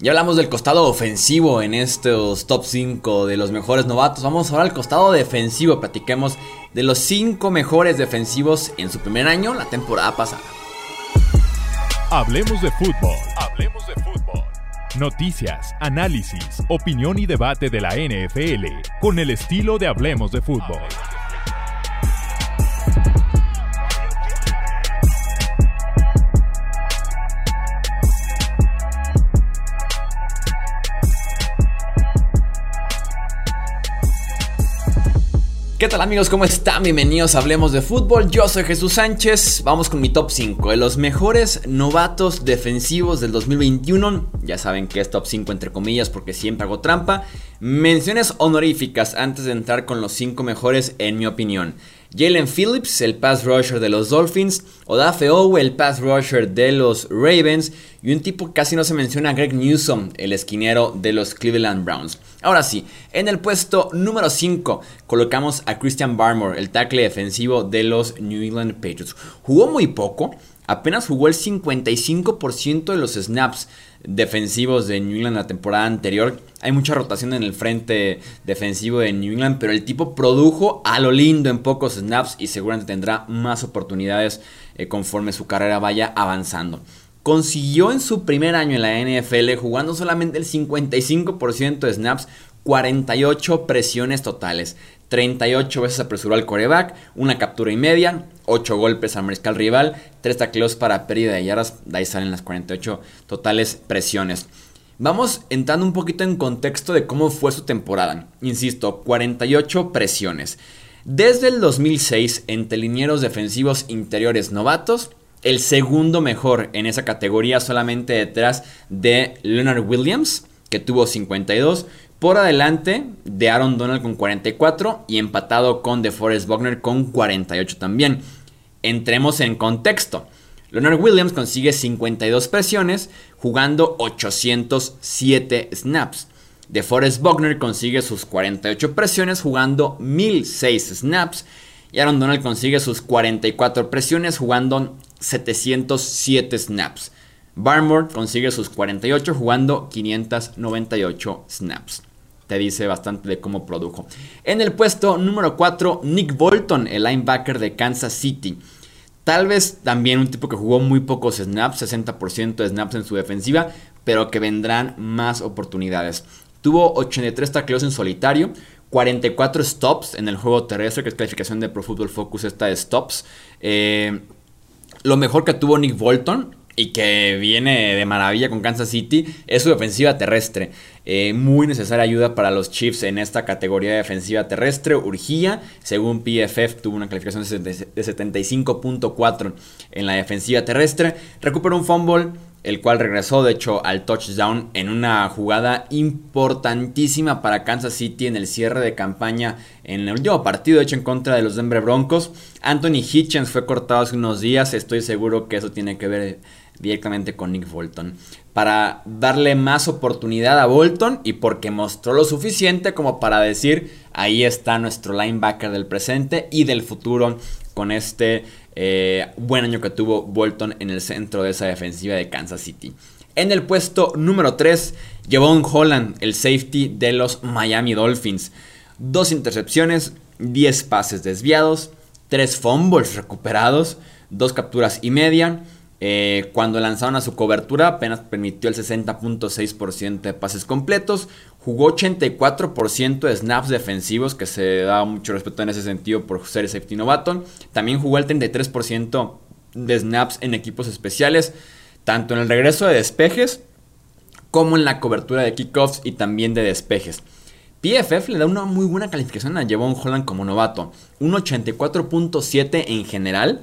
Ya hablamos del costado ofensivo en estos top 5 de los mejores novatos. Vamos ahora al costado defensivo. Platiquemos de los 5 mejores defensivos en su primer año, la temporada pasada. Hablemos de fútbol. Hablemos de fútbol. Noticias, análisis, opinión y debate de la NFL con el estilo de Hablemos de fútbol. ¿Qué tal amigos? ¿Cómo están? Bienvenidos a Hablemos de Fútbol. Yo soy Jesús Sánchez. Vamos con mi top 5 de los mejores novatos defensivos del 2021. Ya saben que es top 5 entre comillas porque siempre hago trampa. Menciones honoríficas antes de entrar con los 5 mejores en mi opinión. Jalen Phillips, el pass rusher de los Dolphins, Odafe Owe, el pass rusher de los Ravens, y un tipo que casi no se menciona, Greg Newsom, el esquinero de los Cleveland Browns. Ahora sí, en el puesto número 5 colocamos a Christian Barmore, el tackle defensivo de los New England Patriots. Jugó muy poco, apenas jugó el 55% de los snaps defensivos de New England la temporada anterior. Hay mucha rotación en el frente defensivo de New England, pero el tipo produjo a lo lindo en pocos snaps y seguramente tendrá más oportunidades eh, conforme su carrera vaya avanzando. Consiguió en su primer año en la NFL, jugando solamente el 55% de snaps, 48 presiones totales. 38 veces apresuró al coreback, una captura y media, 8 golpes al mariscal rival, 3 tacleos para pérdida de yardas, de ahí salen las 48 totales presiones. Vamos entrando un poquito en contexto de cómo fue su temporada. Insisto, 48 presiones. Desde el 2006, entre linieros defensivos interiores novatos, el segundo mejor en esa categoría solamente detrás de Leonard Williams, que tuvo 52, por adelante de Aaron Donald con 44 y empatado con DeForest Buckner con 48 también. Entremos en contexto. Leonard Williams consigue 52 presiones jugando 807 snaps. DeForest Buckner consigue sus 48 presiones jugando 1006 snaps. Y Aaron Donald consigue sus 44 presiones jugando 707 snaps. Barmore consigue sus 48 jugando 598 snaps te dice bastante de cómo produjo. En el puesto número 4, Nick Bolton, el linebacker de Kansas City. Tal vez también un tipo que jugó muy pocos snaps, 60% de snaps en su defensiva, pero que vendrán más oportunidades. Tuvo 83 tacleos en solitario, 44 stops en el juego terrestre, que es calificación de Pro Football Focus, esta de stops. Eh, lo mejor que tuvo Nick Bolton y que viene de maravilla con Kansas City es su defensiva terrestre. Eh, muy necesaria ayuda para los Chiefs en esta categoría de defensiva terrestre. Urgía, según PFF, tuvo una calificación de 75.4 en la defensiva terrestre. Recuperó un fumble el cual regresó de hecho al touchdown en una jugada importantísima para Kansas City en el cierre de campaña en el último partido, de hecho en contra de los Denver Broncos. Anthony Hitchens fue cortado hace unos días, estoy seguro que eso tiene que ver directamente con Nick Bolton. Para darle más oportunidad a Bolton y porque mostró lo suficiente como para decir, ahí está nuestro linebacker del presente y del futuro con este eh, buen año que tuvo Bolton en el centro de esa defensiva de Kansas City. En el puesto número 3, un Holland, el safety de los Miami Dolphins. Dos intercepciones, 10 pases desviados, 3 fumbles recuperados, 2 capturas y media. Eh, cuando lanzaron a su cobertura apenas permitió el 60.6% de pases completos, jugó 84% de snaps defensivos, que se da mucho respeto en ese sentido por ser safety novato. También jugó el 33% de snaps en equipos especiales, tanto en el regreso de despejes como en la cobertura de kickoffs y también de despejes. PFF le da una muy buena calificación a Javon Holland como novato, un 84.7 en general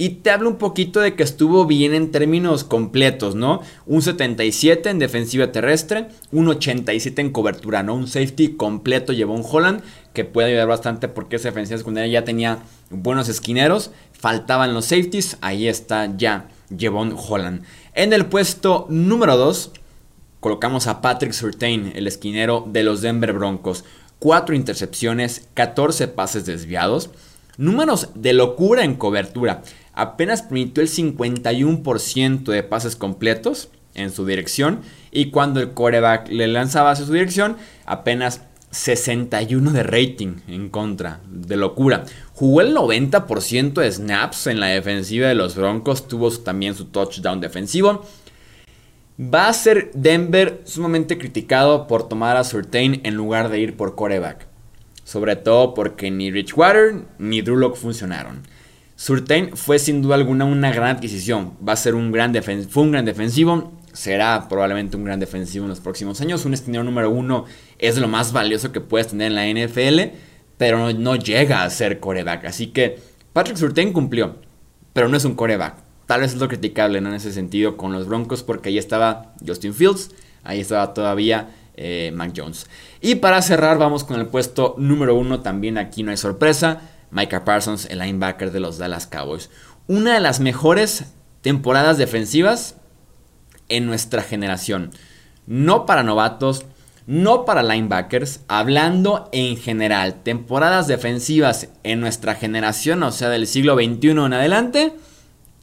y te hablo un poquito de que estuvo bien en términos completos, ¿no? Un 77 en defensiva terrestre, un 87 en cobertura, ¿no? Un safety completo llevó un Holland que puede ayudar bastante porque esa defensiva secundaria ya tenía buenos esquineros, faltaban los safeties, ahí está ya Jevon Holland. En el puesto número 2 colocamos a Patrick Surtain, el esquinero de los Denver Broncos. 4 intercepciones, 14 pases desviados. Números de locura en cobertura apenas permitió el 51% de pases completos, en su dirección. Y cuando el coreback le lanzaba hacia su dirección, apenas 61 de rating en contra. De locura. Jugó el 90% de snaps en la defensiva de los Broncos. Tuvo también su touchdown defensivo. Va a ser Denver sumamente criticado por tomar a Surtain en lugar de ir por coreback. Sobre todo porque ni Richwater ni Drew funcionaron. Surtain fue sin duda alguna una gran adquisición. Va a ser un gran fue un gran defensivo será probablemente un gran defensivo en los próximos años. Un esquinero número uno es lo más valioso que puedes tener en la NFL, pero no, llega a ser coreback. Así que Patrick Surtain cumplió, pero no es un coreback. Tal vez es lo criticable en ese sentido con los Broncos, porque ahí estaba Justin Fields, ahí estaba todavía eh, Mac Jones. Y para cerrar, vamos con el puesto número uno. También aquí no hay sorpresa. Micah Parsons, el linebacker de los Dallas Cowboys. Una de las mejores temporadas defensivas en nuestra generación. No para novatos, no para linebackers, hablando en general, temporadas defensivas en nuestra generación, o sea, del siglo XXI en adelante,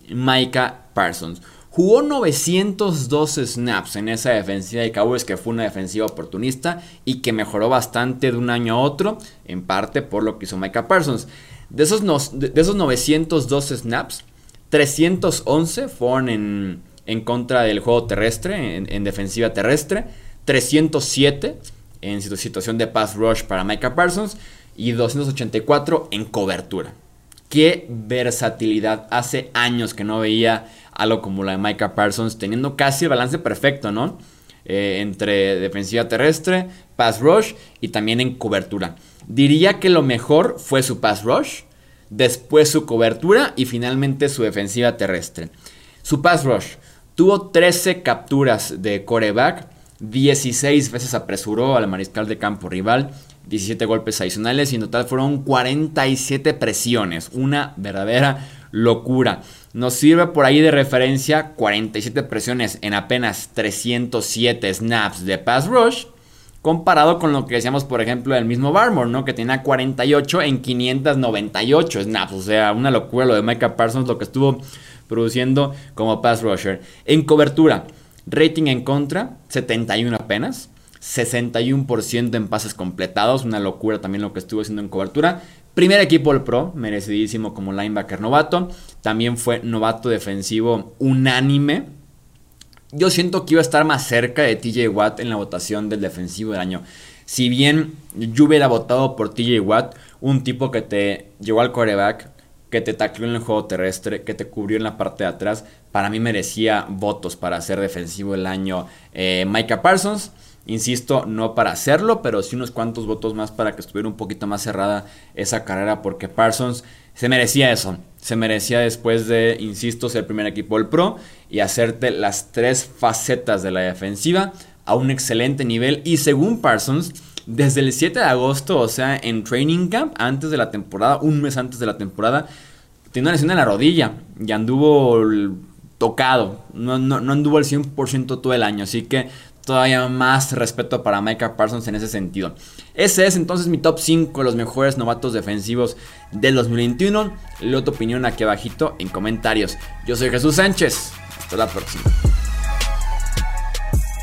Micah Parsons. Jugó 902 snaps en esa defensiva de Cowboys, que fue una defensiva oportunista y que mejoró bastante de un año a otro, en parte por lo que hizo Micah Parsons. De esos, de esos 902 snaps, 311 fueron en, en contra del juego terrestre, en, defensiva terrestre, 307 en situación de pass rush para Micah Parsons y 284 en cobertura. Qué versatilidad. Hace años que no veía algo como la de Micah Parsons, teniendo casi el balance perfecto, ¿no? Eh, entre defensiva terrestre, pass rush y también en cobertura. Diría que lo mejor fue su pass rush, después su cobertura y finalmente su defensiva terrestre. Su pass rush Tuvo 13 capturas de coreback, 16 veces apresuró al mariscal de campo rival, 17 golpes adicionales y en total fueron 47 presiones. Una verdadera locura. Nos sirve por ahí de referencia 47 presiones en apenas 307 snaps de pass rush. Comparado con lo que decíamos, por ejemplo, del mismo Barmore, ¿no? Que tenía 48 en 598 snaps. O sea, una locura lo de Micah Parsons, lo que estuvo produciendo como pass rusher. En cobertura, rating en contra, 71 apenas. 61% en pases completados, una locura también lo que estuvo haciendo en cobertura. Primer equipo el Pro, merecidísimo como linebacker novato. También fue novato defensivo unánime. Yo siento que iba a estar más cerca de TJ Watt en la votación del defensivo del año. Si bien yo hubiera votado por TJ Watt, un tipo que te llevó al coreback, que te tacleó en el juego terrestre, que te cubrió en la parte de atrás. Para mí merecía votos para ser defensivo el año eh, Micah Parsons. Insisto, no para hacerlo, pero sí unos cuantos votos más para que estuviera un poquito más cerrada esa carrera, porque Parsons se merecía eso. Se merecía después de, insisto, ser primer equipo del Pro y hacerte las tres facetas de la defensiva a un excelente nivel. Y según Parsons, desde el 7 de agosto, o sea, en training camp, antes de la temporada, un mes antes de la temporada, tiene una lesión en la rodilla y anduvo tocado, no, no, no anduvo al 100% todo el año, así que todavía más respeto para Micah Parsons en ese sentido. Ese es entonces mi top 5 de los mejores novatos defensivos del 2021. Leo tu opinión aquí abajito en comentarios. Yo soy Jesús Sánchez. Hasta la próxima.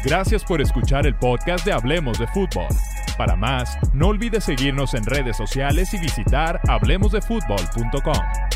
Gracias por escuchar el podcast de Hablemos de Fútbol. Para más, no olvides seguirnos en redes sociales y visitar hablemosdefutbol.com.